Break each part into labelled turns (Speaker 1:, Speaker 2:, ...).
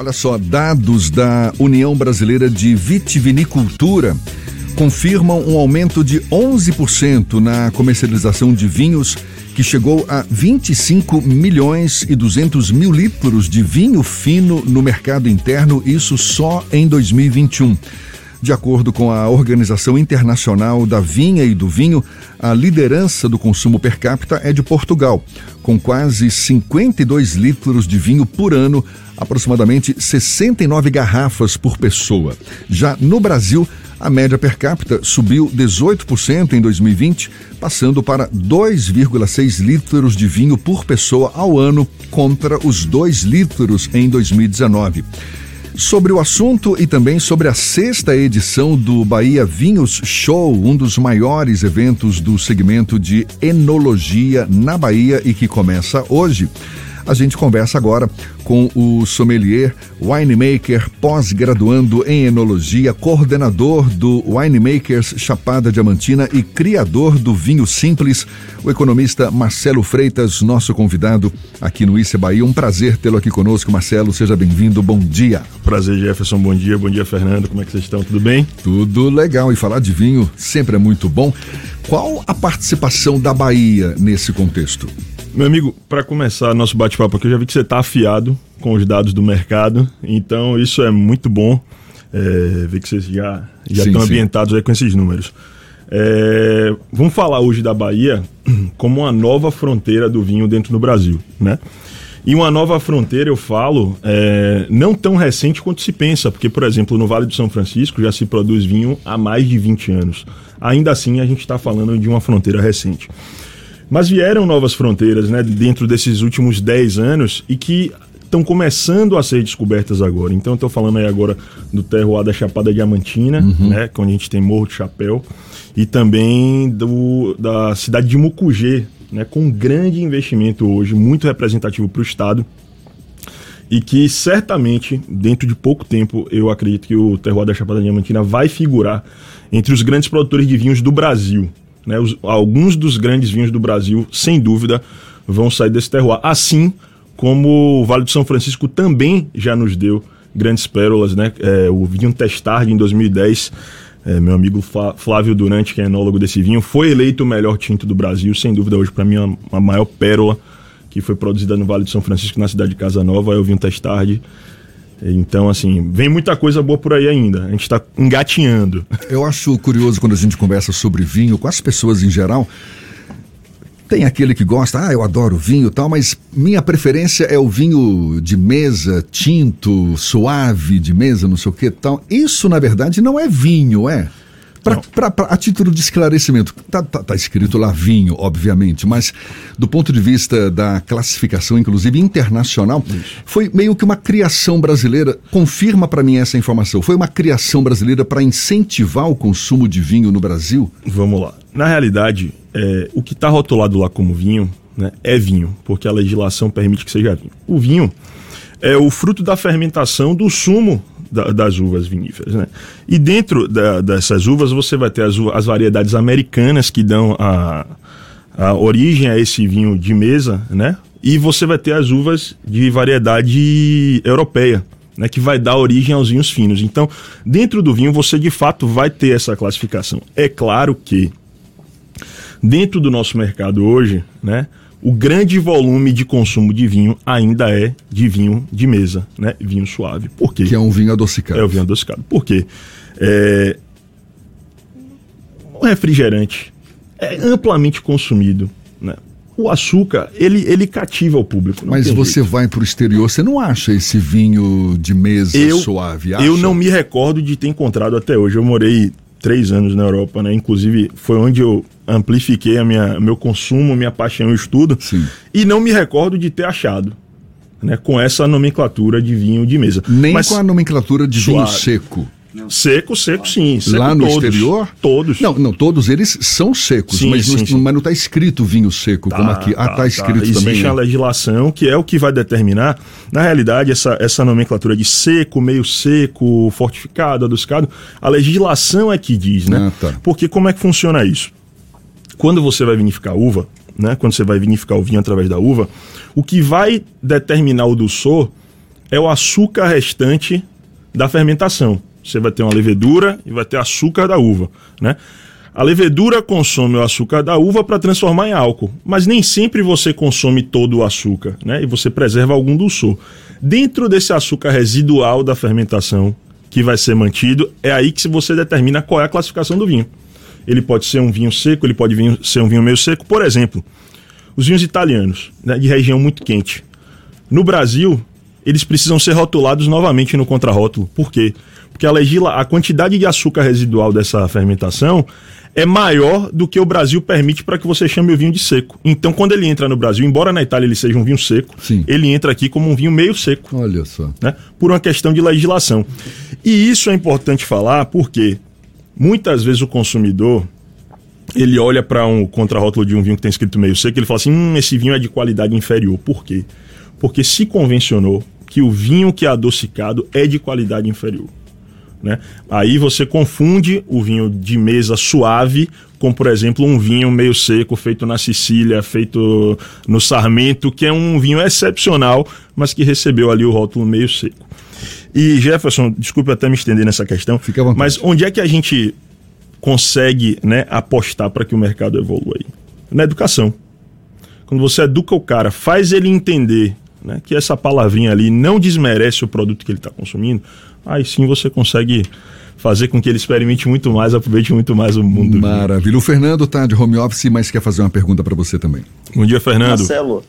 Speaker 1: Olha só, dados da União Brasileira de Vitivinicultura confirmam um aumento de 11% na comercialização de vinhos, que chegou a 25 milhões e 200 mil litros de vinho fino no mercado interno, isso só em 2021. De acordo com a Organização Internacional da Vinha e do Vinho, a liderança do consumo per capita é de Portugal, com quase 52 litros de vinho por ano, aproximadamente 69 garrafas por pessoa. Já no Brasil, a média per capita subiu 18% em 2020, passando para 2,6 litros de vinho por pessoa ao ano, contra os 2 litros em 2019 sobre o assunto e também sobre a sexta edição do Bahia Vinhos Show, um dos maiores eventos do segmento de enologia na Bahia e que começa hoje. A gente conversa agora com o sommelier, winemaker, pós-graduando em enologia, coordenador do Winemakers Chapada Diamantina e criador do vinho simples, o economista Marcelo Freitas, nosso convidado aqui no Issa Bahia. Um prazer tê-lo aqui conosco, Marcelo. Seja bem-vindo. Bom dia.
Speaker 2: Prazer, Jefferson. Bom dia. Bom dia, Fernando. Como é que vocês estão? Tudo bem?
Speaker 1: Tudo legal. E falar de vinho sempre é muito bom. Qual a participação da Bahia nesse contexto?
Speaker 2: Meu amigo, para começar nosso bate-papo aqui, eu já vi que você está afiado com os dados do mercado, então isso é muito bom. É, ver que vocês já, já sim, estão sim. ambientados aí com esses números. É, vamos falar hoje da Bahia como uma nova fronteira do vinho dentro do Brasil, né? E uma nova fronteira, eu falo, é, não tão recente quanto se pensa, porque, por exemplo, no Vale do São Francisco já se produz vinho há mais de 20 anos. Ainda assim, a gente está falando de uma fronteira recente. Mas vieram novas fronteiras né, dentro desses últimos 10 anos e que estão começando a ser descobertas agora. Então, estou falando aí agora do terroir da Chapada Diamantina, uhum. né, onde a gente tem Morro de Chapéu, e também do, da cidade de Mucugê, né, com um grande investimento hoje, muito representativo para o Estado, e que certamente, dentro de pouco tempo, eu acredito que o terroir da Chapada Diamantina vai figurar entre os grandes produtores de vinhos do Brasil. Né? Os, alguns dos grandes vinhos do Brasil, sem dúvida, vão sair desse terroir. Assim como o Vale do São Francisco também já nos deu grandes pérolas, né? É, o vinho Testard em 2010, é, meu amigo Flávio Durante, que é enólogo desse vinho, foi eleito o melhor tinto do Brasil, sem dúvida hoje para mim é a maior pérola que foi produzida no Vale do São Francisco, na cidade de Casa Nova, é o vinho Testard. Então, assim, vem muita coisa boa por aí ainda. A gente está engatinhando.
Speaker 1: Eu acho curioso quando a gente conversa sobre vinho com as pessoas em geral. Tem aquele que gosta, ah, eu adoro vinho e tal, mas minha preferência é o vinho de mesa, tinto, suave de mesa, não sei o que tal. Isso, na verdade, não é vinho, é? Pra, pra, pra, a título de esclarecimento, tá, tá, tá, escrito lá vinho, obviamente, mas do ponto de vista da classificação, inclusive internacional, Isso. foi meio que uma criação brasileira. Confirma para mim essa informação. Foi uma criação brasileira para incentivar o consumo de vinho no Brasil?
Speaker 2: Vamos lá. Na realidade, é, o que está rotulado lá como vinho né, é vinho, porque a legislação permite que seja vinho. O vinho é o fruto da fermentação do sumo da, das uvas viníferas. Né? E dentro da, dessas uvas você vai ter as, as variedades americanas que dão a, a origem a esse vinho de mesa, né? E você vai ter as uvas de variedade europeia, né, que vai dar origem aos vinhos finos. Então, dentro do vinho, você de fato vai ter essa classificação. É claro que, dentro do nosso mercado hoje, né, o grande volume de consumo de vinho ainda é de vinho de mesa, né? Vinho suave. Por quê?
Speaker 1: Que é um vinho adocicado.
Speaker 2: É o vinho adocicado. Por quê? É... O refrigerante é amplamente consumido, né? O açúcar, ele, ele cativa o público.
Speaker 1: Mas você jeito. vai para o exterior, você não acha esse vinho de mesa eu, suave? Acha?
Speaker 2: Eu não me recordo de ter encontrado até hoje. Eu morei três anos na Europa, né? Inclusive, foi onde eu amplifiquei a minha, meu consumo, minha paixão e estudo.
Speaker 1: Sim.
Speaker 2: E não me recordo de ter achado. Né, com essa nomenclatura de vinho de mesa.
Speaker 1: Nem Mas, com a nomenclatura de vinho seco.
Speaker 2: Seco, seco sim. Seco
Speaker 1: Lá no todos, exterior?
Speaker 2: Todos.
Speaker 1: Não, não, todos eles são secos, sim, mas, sim, não, mas não está escrito vinho seco, tá, como aqui. Ah, está tá escrito
Speaker 2: tá.
Speaker 1: também.
Speaker 2: Existe a legislação que é o que vai determinar, na realidade, essa, essa nomenclatura de seco, meio seco, fortificado, adocicado, a legislação é que diz, né? Ah, tá. Porque como é que funciona isso? Quando você vai vinificar uva, né, quando você vai vinificar o vinho através da uva, o que vai determinar o doçor é o açúcar restante da fermentação. Você vai ter uma levedura e vai ter açúcar da uva, né? A levedura consome o açúcar da uva para transformar em álcool, mas nem sempre você consome todo o açúcar, né? E você preserva algum dulçor. Dentro desse açúcar residual da fermentação que vai ser mantido, é aí que você determina qual é a classificação do vinho. Ele pode ser um vinho seco, ele pode ser um vinho meio seco. Por exemplo, os vinhos italianos, né, de região muito quente. No Brasil, eles precisam ser rotulados novamente no contrarótulo. Por quê? Porque a, legila, a quantidade de açúcar residual dessa fermentação é maior do que o Brasil permite para que você chame o vinho de seco. Então, quando ele entra no Brasil, embora na Itália ele seja um vinho seco, Sim. ele entra aqui como um vinho meio seco.
Speaker 1: Olha só.
Speaker 2: Né? Por uma questão de legislação. E isso é importante falar porque muitas vezes o consumidor ele olha para um contrarótulo de um vinho que tem escrito meio seco ele fala assim: hum, esse vinho é de qualidade inferior. Por quê? Porque se convencionou que o vinho que é adocicado é de qualidade inferior. Né? Aí você confunde o vinho de mesa suave com, por exemplo, um vinho meio seco feito na Sicília, feito no Sarmento, que é um vinho excepcional, mas que recebeu ali o rótulo meio seco. E Jefferson, desculpe até me estender nessa questão, mas onde é que a gente consegue né, apostar para que o mercado evolua aí? Na educação. Quando você educa o cara, faz ele entender né, que essa palavrinha ali não desmerece o produto que ele está consumindo, aí sim você consegue fazer com que ele experimente muito mais, aproveite muito mais o mundo.
Speaker 1: Maravilha. O Fernando está de home office, mas quer fazer uma pergunta para você também.
Speaker 2: Bom dia, Fernando.
Speaker 3: Marcelo,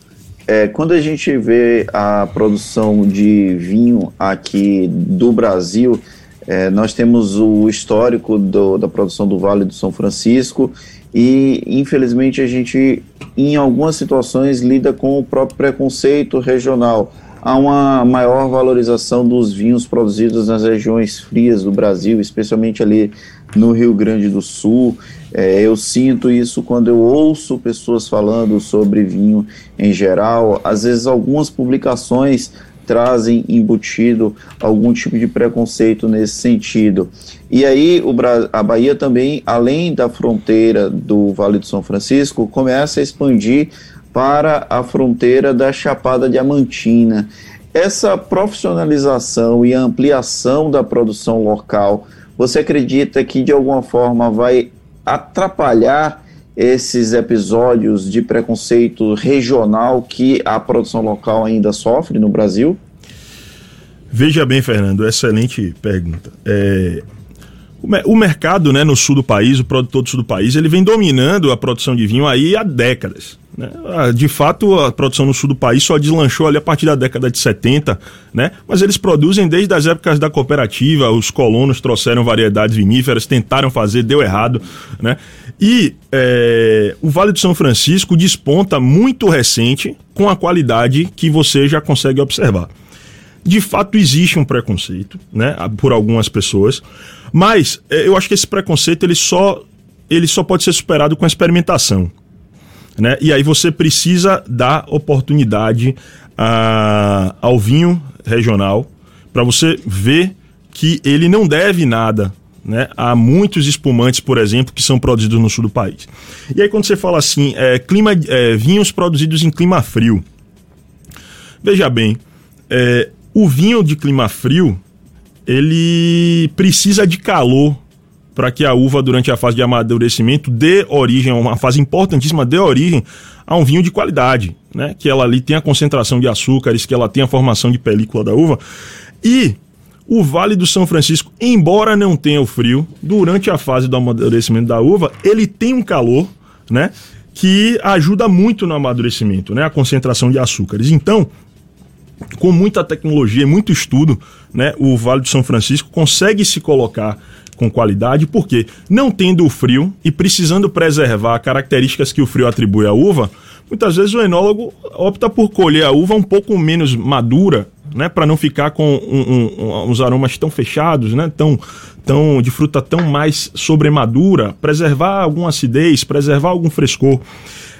Speaker 3: é, quando a gente vê a produção de vinho aqui do Brasil, é, nós temos o histórico do, da produção do Vale do São Francisco e, infelizmente, a gente, em algumas situações, lida com o próprio preconceito regional há uma maior valorização dos vinhos produzidos nas regiões frias do Brasil, especialmente ali no Rio Grande do Sul. É, eu sinto isso quando eu ouço pessoas falando sobre vinho em geral. Às vezes, algumas publicações trazem embutido algum tipo de preconceito nesse sentido. E aí o a Bahia também, além da fronteira do Vale do São Francisco, começa a expandir para a fronteira da Chapada Diamantina. Essa profissionalização e ampliação da produção local, você acredita que de alguma forma vai atrapalhar esses episódios de preconceito regional que a produção local ainda sofre no Brasil?
Speaker 2: Veja bem, Fernando, excelente pergunta. É, o, mercado né, no sul do país, o produtor do sul do país, ele vem dominando a produção de vinho aí há décadas. Né? Ah, de fato, a produção no sul do país só deslanchou ali a partir da década de 70, né? mas eles produzem desde as épocas da cooperativa, os colonos trouxeram variedades viníferas, tentaram fazer, deu errado. Né? E é, o Vale do São Francisco desponta muito recente com a qualidade que você já consegue observar. De fato, existe um preconceito né, por algumas pessoas. Mas é, eu acho que esse preconceito ele só, ele só pode ser superado com a experimentação. Né? E aí você precisa dar oportunidade a, ao vinho regional para você ver que ele não deve nada né? Há muitos espumantes, por exemplo, que são produzidos no sul do país. E aí, quando você fala assim, é, clima, é, vinhos produzidos em clima frio. Veja bem, é, o vinho de clima frio, ele precisa de calor para que a uva, durante a fase de amadurecimento, dê origem, uma fase importantíssima, dê origem a um vinho de qualidade, né? Que ela ali tem a concentração de açúcares, que ela tem a formação de película da uva. E o Vale do São Francisco, embora não tenha o frio, durante a fase do amadurecimento da uva, ele tem um calor, né? Que ajuda muito no amadurecimento, né? A concentração de açúcares. Então, com muita tecnologia e muito estudo, né, o Vale do São Francisco consegue se colocar com qualidade, porque não tendo o frio e precisando preservar características que o frio atribui à uva, muitas vezes o enólogo opta por colher a uva um pouco menos madura, né, para não ficar com um, um, uns aromas tão fechados, né, tão, tão de fruta tão mais sobremadura, preservar alguma acidez, preservar algum frescor.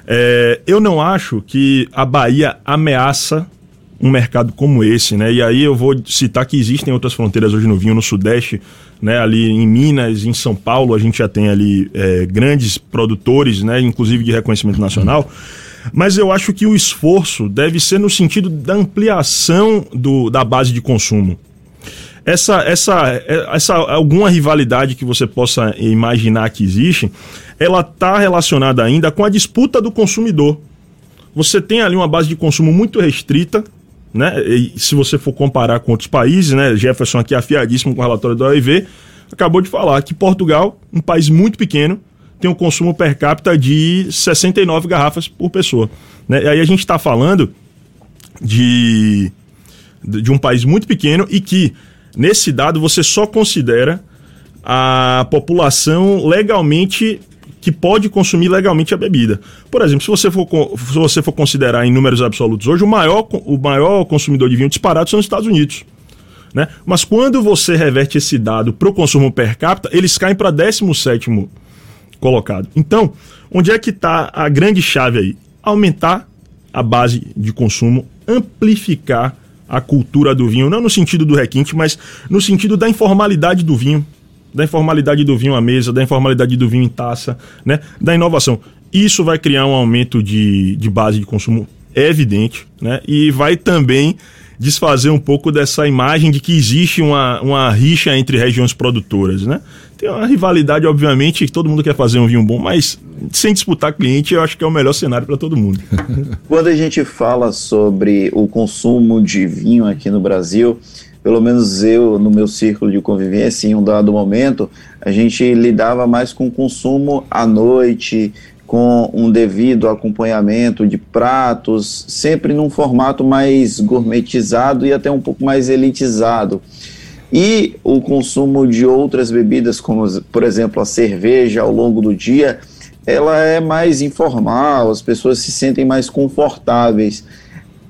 Speaker 2: É, eu não acho que a Bahia ameaça um mercado como esse, né? E aí eu vou citar que existem outras fronteiras hoje no vinho, no Sudeste, né? Ali em Minas, em São Paulo, a gente já tem ali é, grandes produtores, né? Inclusive de reconhecimento nacional. Mas eu acho que o esforço deve ser no sentido da ampliação do, da base de consumo. Essa, essa, essa alguma rivalidade que você possa imaginar que existe, ela está relacionada ainda com a disputa do consumidor. Você tem ali uma base de consumo muito restrita, né? E se você for comparar com outros países, né? Jefferson aqui afiadíssimo com o relatório da OIV, acabou de falar que Portugal, um país muito pequeno, tem um consumo per capita de 69 garrafas por pessoa. Né? E aí a gente está falando de, de um país muito pequeno e que, nesse dado, você só considera a população legalmente que pode consumir legalmente a bebida. Por exemplo, se você for, se você for considerar em números absolutos hoje, o maior, o maior consumidor de vinho disparado são os Estados Unidos. Né? Mas quando você reverte esse dado para o consumo per capita, eles caem para 17 colocado. Então, onde é que está a grande chave aí? Aumentar a base de consumo, amplificar a cultura do vinho, não no sentido do requinte, mas no sentido da informalidade do vinho, da informalidade do vinho à mesa, da informalidade do vinho em taça, né? da inovação. Isso vai criar um aumento de, de base de consumo evidente, né? E vai também desfazer um pouco dessa imagem de que existe uma, uma rixa entre regiões produtoras, né? Tem uma rivalidade, obviamente, que todo mundo quer fazer um vinho bom, mas sem disputar cliente, eu acho que é o melhor cenário para todo mundo.
Speaker 3: Quando a gente fala sobre o consumo de vinho aqui no Brasil, pelo menos eu, no meu círculo de convivência, em um dado momento, a gente lidava mais com consumo à noite, com um devido acompanhamento de pratos, sempre num formato mais gourmetizado e até um pouco mais elitizado. E o consumo de outras bebidas, como por exemplo a cerveja ao longo do dia, ela é mais informal, as pessoas se sentem mais confortáveis.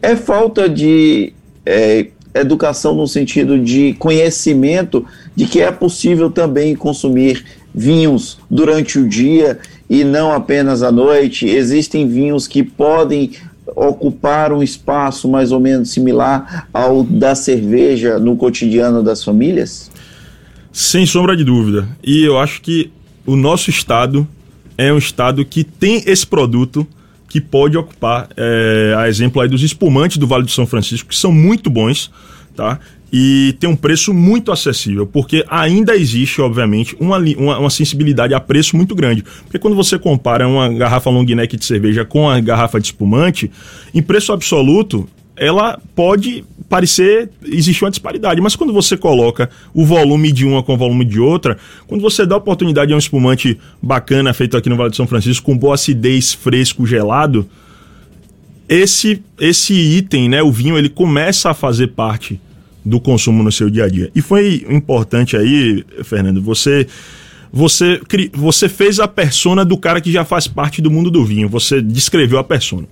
Speaker 3: É falta de é, educação no sentido de conhecimento de que é possível também consumir vinhos durante o dia e não apenas à noite. Existem vinhos que podem ocupar um espaço mais ou menos similar ao da cerveja no cotidiano das famílias?
Speaker 2: Sem sombra de dúvida. E eu acho que o nosso estado é um estado que tem esse produto que pode ocupar, é, a exemplo aí dos espumantes do Vale do São Francisco, que são muito bons, tá? e tem um preço muito acessível, porque ainda existe, obviamente, uma, uma, uma, sensibilidade a preço muito grande. Porque quando você compara uma garrafa long neck de cerveja com a garrafa de espumante, em preço absoluto, ela pode parecer existir uma disparidade, mas quando você coloca o volume de uma com o volume de outra, quando você dá oportunidade a um espumante bacana feito aqui no Vale de São Francisco com boa acidez, fresco, gelado, esse esse item, né, o vinho, ele começa a fazer parte do consumo no seu dia a dia. E foi importante aí, Fernando, você você você fez a persona do cara que já faz parte do mundo do vinho, você descreveu a persona.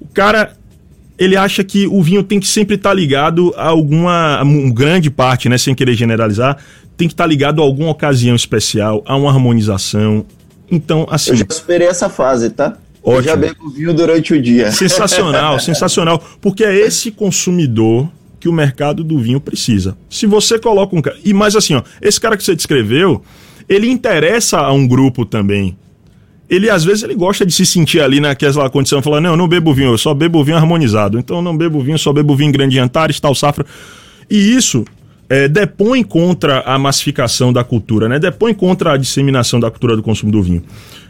Speaker 2: O cara ele acha que o vinho tem que sempre estar tá ligado a alguma uma grande parte, né, sem querer generalizar, tem que estar tá ligado a alguma ocasião especial, a uma harmonização. Então, assim,
Speaker 3: eu já superei essa fase, tá? Ótimo. Eu já bebo vinho durante o dia.
Speaker 2: Sensacional, sensacional, porque é esse consumidor que o mercado do vinho precisa. Se você coloca um cara. E mais assim, ó, esse cara que você descreveu, ele interessa a um grupo também. Ele, às vezes, ele gosta de se sentir ali naquela condição, falando, não, eu não bebo vinho, eu só bebo vinho harmonizado. Então, eu não bebo vinho, só bebo vinho em grande jantares, tal safra. E isso é, depõe contra a massificação da cultura, né? Depõe contra a disseminação da cultura do consumo do vinho.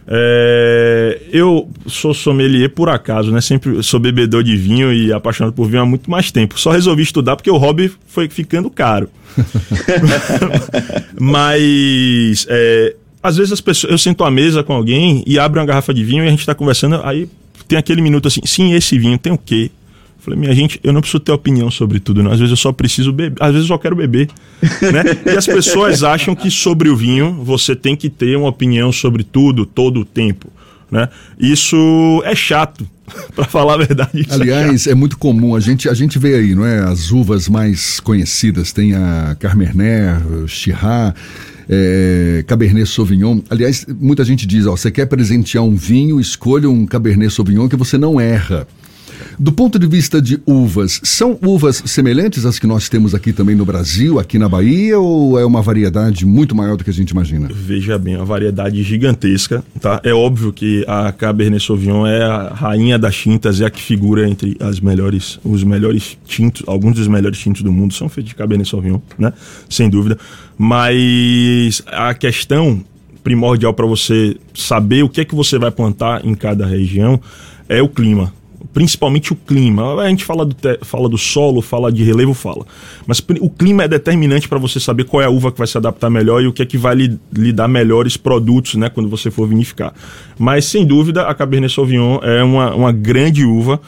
Speaker 2: É, eu sou sommelier por acaso, né? Sempre sou bebedor de vinho e apaixonado por vinho há muito mais tempo. Só resolvi estudar porque o hobby foi ficando caro. Mas é, às vezes as pessoas, eu sento à mesa com alguém e abro uma garrafa de vinho e a gente está conversando, aí tem aquele minuto assim, sim, esse vinho tem o quê? Falei, minha gente, eu não preciso ter opinião sobre tudo, não. Às vezes eu só preciso beber, às vezes eu só quero beber. né? E as pessoas acham que sobre o vinho você tem que ter uma opinião sobre tudo, todo o tempo. Né? Isso é chato, para falar a verdade.
Speaker 1: É Aliás, é, é, muito comum, a gente, a gente vê aí, não é? As uvas mais conhecidas, tem a Carmener, Chirá, é, Cabernet Sauvignon. Aliás, muita gente diz, ó, você quer presentear um vinho, escolha um Cabernet Sauvignon que você não erra. Do ponto de vista de uvas, são uvas semelhantes às que nós temos aqui também no Brasil, aqui na Bahia, ou é uma variedade muito maior do que a gente imagina?
Speaker 2: Veja bem, uma variedade gigantesca, tá? É óbvio que a Cabernet Sauvignon é a rainha das tintas, é a que figura entre as melhores, os melhores tintos, alguns dos melhores tintos do mundo são feitos de Cabernet Sauvignon, né? Sem dúvida. Mas a questão primordial para você saber o que é que você vai plantar em cada região é o clima. Principalmente o clima. A gente fala do, fala do solo, fala de relevo, fala. Mas o clima é determinante para você saber qual é a uva que vai se adaptar melhor e o que é que vai lhe, lhe dar melhores produtos né, quando você for vinificar. Mas, sem dúvida, a Cabernet Sauvignon é uma, uma grande uva.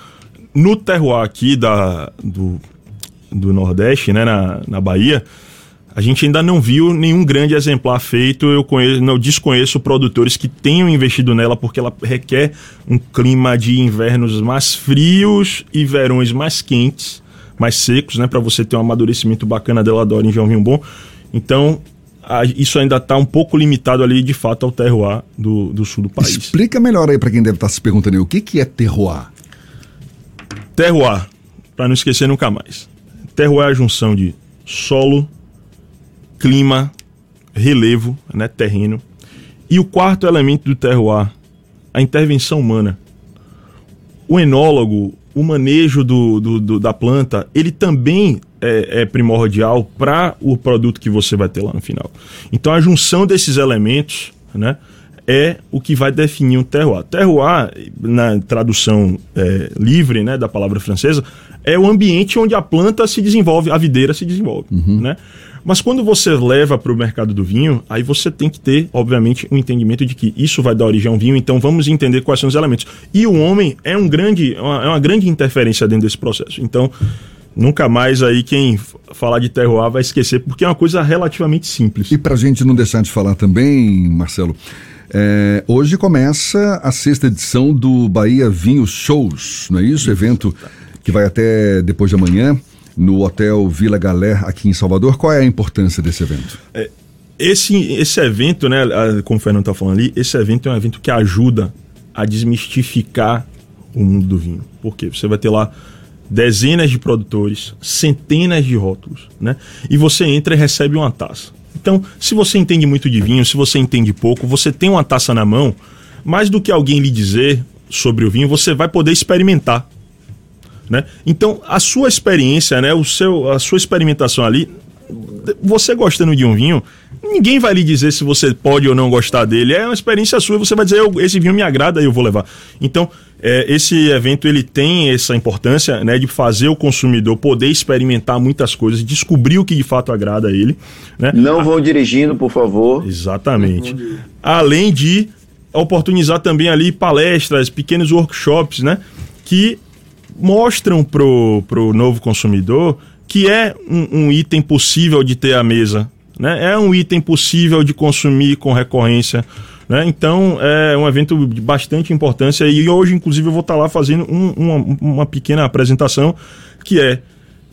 Speaker 2: No terroir aqui da, do, do Nordeste, né, na, na Bahia, a gente ainda não viu nenhum grande exemplar feito. Eu conheço, não desconheço produtores que tenham investido nela porque ela requer um clima de invernos mais frios e verões mais quentes, mais secos, né, para você ter um amadurecimento bacana dela da em vinho bom. Então, isso ainda está um pouco limitado ali, de fato, ao terroir do, do sul do país.
Speaker 1: Explica melhor aí para quem deve estar tá se perguntando aí, o que, que é terroir?
Speaker 2: Terroir, para não esquecer nunca mais. Terroir é a junção de solo, clima, relevo, né, terreno. E o quarto elemento do terroir, a intervenção humana. O enólogo, o manejo do, do, do da planta, ele também é, é primordial para o produto que você vai ter lá no final. Então a junção desses elementos, né, é o que vai definir um terroir. Terroir, na tradução é, livre né, da palavra francesa, é o ambiente onde a planta se desenvolve, a videira se desenvolve. Uhum. Né? Mas quando você leva para o mercado do vinho, aí você tem que ter, obviamente, um entendimento de que isso vai dar origem a um vinho, então vamos entender quais são os elementos. E o homem é um grande, uma, é uma grande interferência dentro desse processo. Então, nunca mais aí quem falar de terroir vai esquecer, porque é uma coisa relativamente simples.
Speaker 1: E para a gente não deixar de falar também, Marcelo, é, hoje começa a sexta edição do Bahia Vinho Shows, não é isso? Evento que vai até depois de amanhã no Hotel Vila Galé, aqui em Salvador. Qual é a importância desse evento? É,
Speaker 2: esse, esse evento, né, como o Fernando está falando ali, esse evento é um evento que ajuda a desmistificar o mundo do vinho. Por quê? Você vai ter lá dezenas de produtores, centenas de rótulos, né? E você entra e recebe uma taça. Então, se você entende muito de vinho, se você entende pouco, você tem uma taça na mão, mais do que alguém lhe dizer sobre o vinho, você vai poder experimentar né? Então, a sua experiência, né, o seu, a sua experimentação ali, você gostando de um vinho, ninguém vai lhe dizer se você pode ou não gostar dele. É uma experiência sua, você vai dizer, esse vinho me agrada e eu vou levar. Então, é, esse evento ele tem essa importância né, de fazer o consumidor poder experimentar muitas coisas, descobrir o que de fato agrada a ele. Né?
Speaker 3: Não vão dirigindo, por favor.
Speaker 2: Exatamente. Além de oportunizar também ali palestras, pequenos workshops, né? Que mostram pro, pro novo consumidor que é um, um item possível de ter à mesa, né? É um item possível de consumir com recorrência. Né? Então é um evento de bastante importância e hoje, inclusive, eu vou estar lá fazendo um, uma, uma, pequena apresentação que é,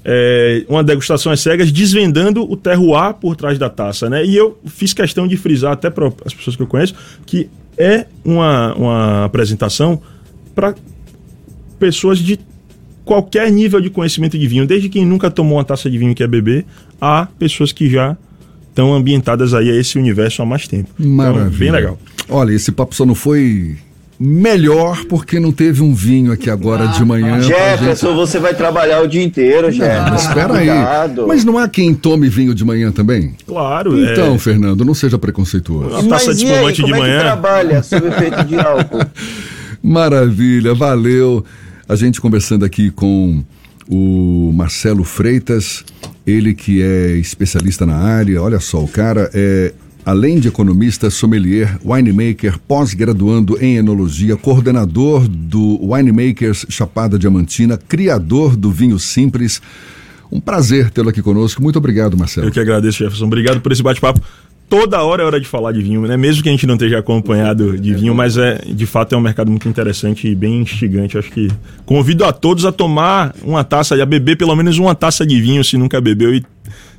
Speaker 2: é, uma degustação às cegas desvendando o terroir por trás da taça. Né? E eu fiz questão de frisar até para as pessoas que eu conheço que é uma, uma apresentação para pessoas de qualquer nível de conhecimento de vinho, desde quem nunca tomou uma taça de vinho e quer beber, a pessoas que já estão ambientadas aí a esse universo há mais tempo.
Speaker 1: Então, Maravilha. Então,
Speaker 2: bem legal.
Speaker 1: Olha, esse papo só não foi melhor porque não teve um vinho aqui agora ah, de manhã.
Speaker 3: Jefferson, gente... você vai trabalhar o dia inteiro, Jefferson.
Speaker 1: Mas espera aí. Mas não há quem tome vinho de manhã também?
Speaker 2: Claro.
Speaker 1: Então, é... Fernando, não seja preconceituoso.
Speaker 3: Uma taça de espumante de é manhã. É trabalha sob efeito de álcool?
Speaker 1: Maravilha, valeu. A gente conversando aqui com o Marcelo Freitas, ele que é especialista na área. Olha só, o cara é além de economista, sommelier, winemaker, pós-graduando em enologia, coordenador do Winemakers Chapada Diamantina, criador do vinho simples. Um prazer tê-lo aqui conosco. Muito obrigado, Marcelo.
Speaker 2: Eu que agradeço, Jefferson. Obrigado por esse bate-papo toda hora é hora de falar de vinho, né? Mesmo que a gente não esteja acompanhado de vinho, mas é de fato é um mercado muito interessante e bem instigante. Acho que convido a todos a tomar uma taça, a beber pelo menos uma taça de vinho se nunca bebeu e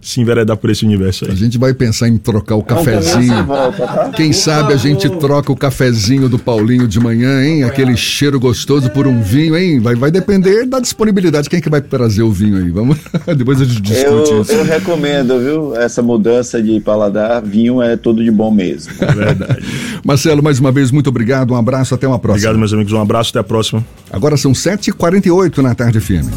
Speaker 2: se enveredar por esse universo aí.
Speaker 1: A gente vai pensar em trocar o cafezinho. Volta, tá? Quem sabe a gente troca o cafezinho do Paulinho de manhã, hein? Aquele cheiro gostoso por um vinho, hein? Vai, vai depender da disponibilidade. Quem é que vai trazer o vinho aí? Vamos, depois a gente discute
Speaker 3: eu,
Speaker 1: isso.
Speaker 3: Eu recomendo, viu? Essa mudança de paladar, vinho é tudo de bom mesmo.
Speaker 2: É verdade.
Speaker 1: Marcelo, mais uma vez, muito obrigado. Um abraço, até uma próxima.
Speaker 2: Obrigado, meus amigos. Um abraço, até a próxima.
Speaker 1: Agora são 7h48 na tarde firme.